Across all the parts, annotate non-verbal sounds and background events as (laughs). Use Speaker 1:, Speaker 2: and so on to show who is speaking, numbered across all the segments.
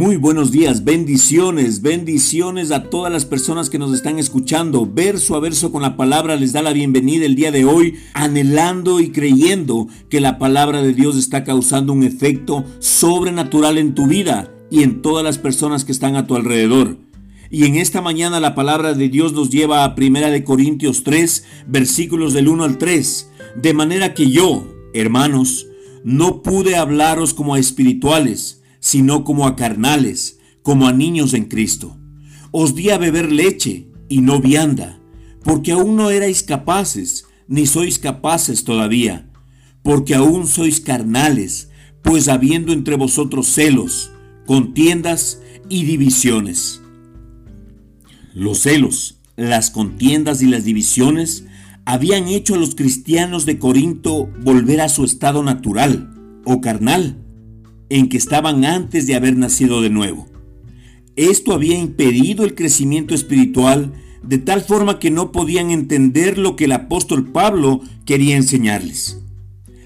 Speaker 1: Muy buenos días, bendiciones, bendiciones a todas las personas que nos están escuchando. Verso a verso con la palabra les da la bienvenida el día de hoy, anhelando y creyendo que la palabra de Dios está causando un efecto sobrenatural en tu vida y en todas las personas que están a tu alrededor. Y en esta mañana la palabra de Dios nos lleva a Primera de Corintios 3, versículos del 1 al 3, de manera que yo, hermanos, no pude hablaros como a espirituales, sino como a carnales, como a niños en Cristo. Os di a beber leche y no vianda, porque aún no erais capaces, ni sois capaces todavía, porque aún sois carnales, pues habiendo entre vosotros celos, contiendas y divisiones. Los celos, las contiendas y las divisiones habían hecho a los cristianos de Corinto volver a su estado natural o carnal, en que estaban antes de haber nacido de nuevo. Esto había impedido el crecimiento espiritual de tal forma que no podían entender lo que el apóstol Pablo quería enseñarles.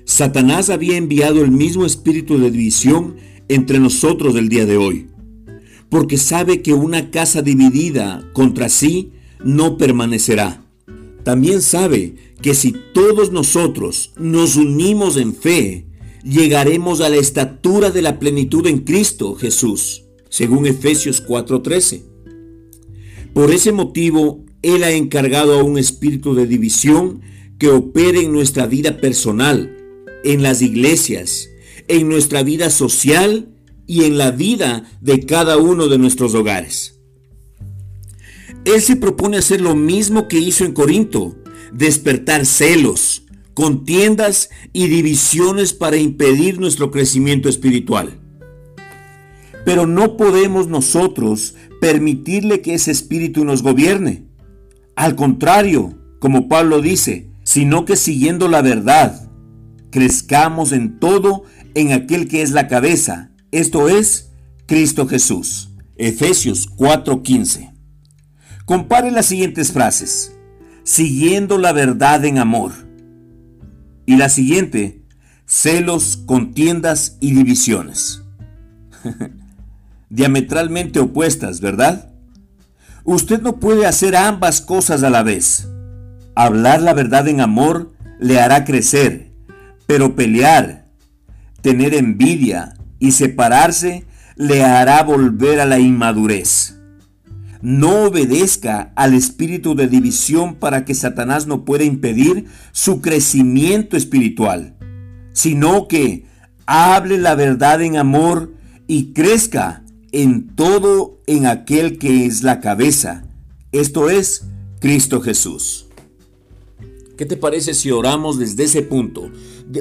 Speaker 1: Satanás había enviado el mismo espíritu de división entre nosotros del día de hoy porque sabe que una casa dividida contra sí no permanecerá. También sabe que si todos nosotros nos unimos en fe, llegaremos a la estatura de la plenitud en Cristo Jesús, según Efesios 4:13. Por ese motivo, Él ha encargado a un espíritu de división que opere en nuestra vida personal, en las iglesias, en nuestra vida social y en la vida de cada uno de nuestros hogares. Él se propone hacer lo mismo que hizo en Corinto, despertar celos, contiendas y divisiones para impedir nuestro crecimiento espiritual. Pero no podemos nosotros permitirle que ese espíritu nos gobierne. Al contrario, como Pablo dice, sino que siguiendo la verdad, crezcamos en todo en aquel que es la cabeza, esto es Cristo Jesús. Efesios 4:15. Compare las siguientes frases. Siguiendo la verdad en amor. Y la siguiente, celos, contiendas y divisiones. (laughs) Diametralmente opuestas, ¿verdad? Usted no puede hacer ambas cosas a la vez. Hablar la verdad en amor le hará crecer, pero pelear, tener envidia, y separarse le hará volver a la inmadurez. No obedezca al espíritu de división para que Satanás no pueda impedir su crecimiento espiritual, sino que hable la verdad en amor y crezca en todo en aquel que es la cabeza, esto es Cristo Jesús. ¿Qué te parece si oramos desde ese punto?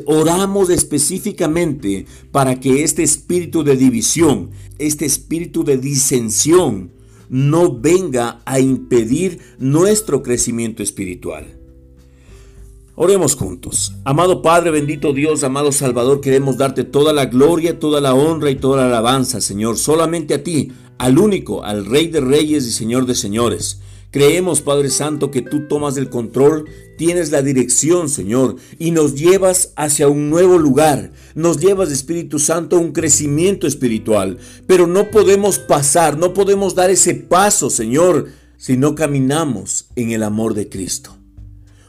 Speaker 1: oramos específicamente para que este espíritu de división, este espíritu de disensión, no venga a impedir nuestro crecimiento espiritual. Oremos juntos. Amado Padre, bendito Dios, amado Salvador, queremos darte toda la gloria, toda la honra y toda la alabanza, Señor, solamente a ti, al único, al Rey de Reyes y Señor de Señores. Creemos, Padre Santo, que tú tomas el control, tienes la dirección, Señor, y nos llevas hacia un nuevo lugar. Nos llevas, Espíritu Santo, a un crecimiento espiritual. Pero no podemos pasar, no podemos dar ese paso, Señor, si no caminamos en el amor de Cristo.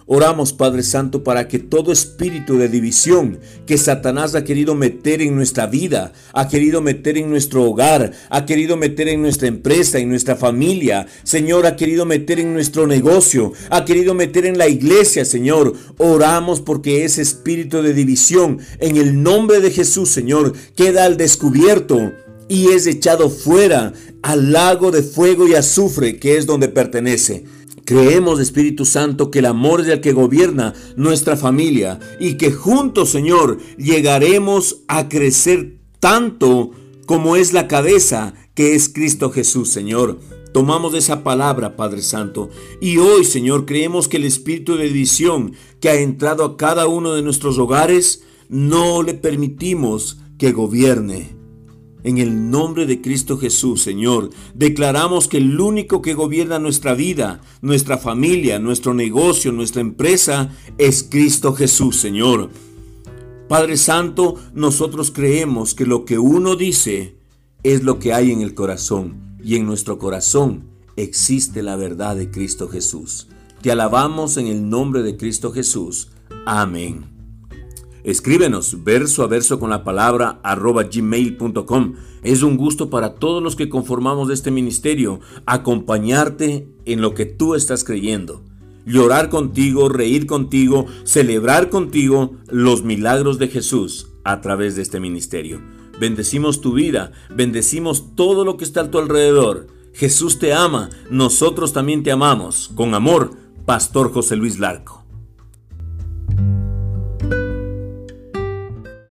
Speaker 1: Oramos, Padre Santo, para que todo espíritu de división que Satanás ha querido meter en nuestra vida, ha querido meter en nuestro hogar, ha querido meter en nuestra empresa, en nuestra familia, Señor, ha querido meter en nuestro negocio, ha querido meter en la iglesia, Señor. Oramos porque ese espíritu de división, en el nombre de Jesús, Señor, queda al descubierto y es echado fuera al lago de fuego y azufre que es donde pertenece. Creemos, Espíritu Santo, que el amor es el que gobierna nuestra familia y que juntos, Señor, llegaremos a crecer tanto como es la cabeza que es Cristo Jesús, Señor. Tomamos esa palabra, Padre Santo, y hoy, Señor, creemos que el espíritu de división que ha entrado a cada uno de nuestros hogares, no le permitimos que gobierne. En el nombre de Cristo Jesús, Señor, declaramos que el único que gobierna nuestra vida, nuestra familia, nuestro negocio, nuestra empresa, es Cristo Jesús, Señor. Padre Santo, nosotros creemos que lo que uno dice, es lo que hay en el corazón y en nuestro corazón existe la verdad de Cristo Jesús. Te alabamos en el nombre de Cristo Jesús. Amén. Escríbenos verso a verso con la palabra arroba gmail.com. Es un gusto para todos los que conformamos este ministerio acompañarte en lo que tú estás creyendo. Llorar contigo, reír contigo, celebrar contigo los milagros de Jesús a través de este ministerio. Bendecimos tu vida, bendecimos todo lo que está a tu alrededor. Jesús te ama, nosotros también te amamos. Con amor, Pastor José Luis Larco.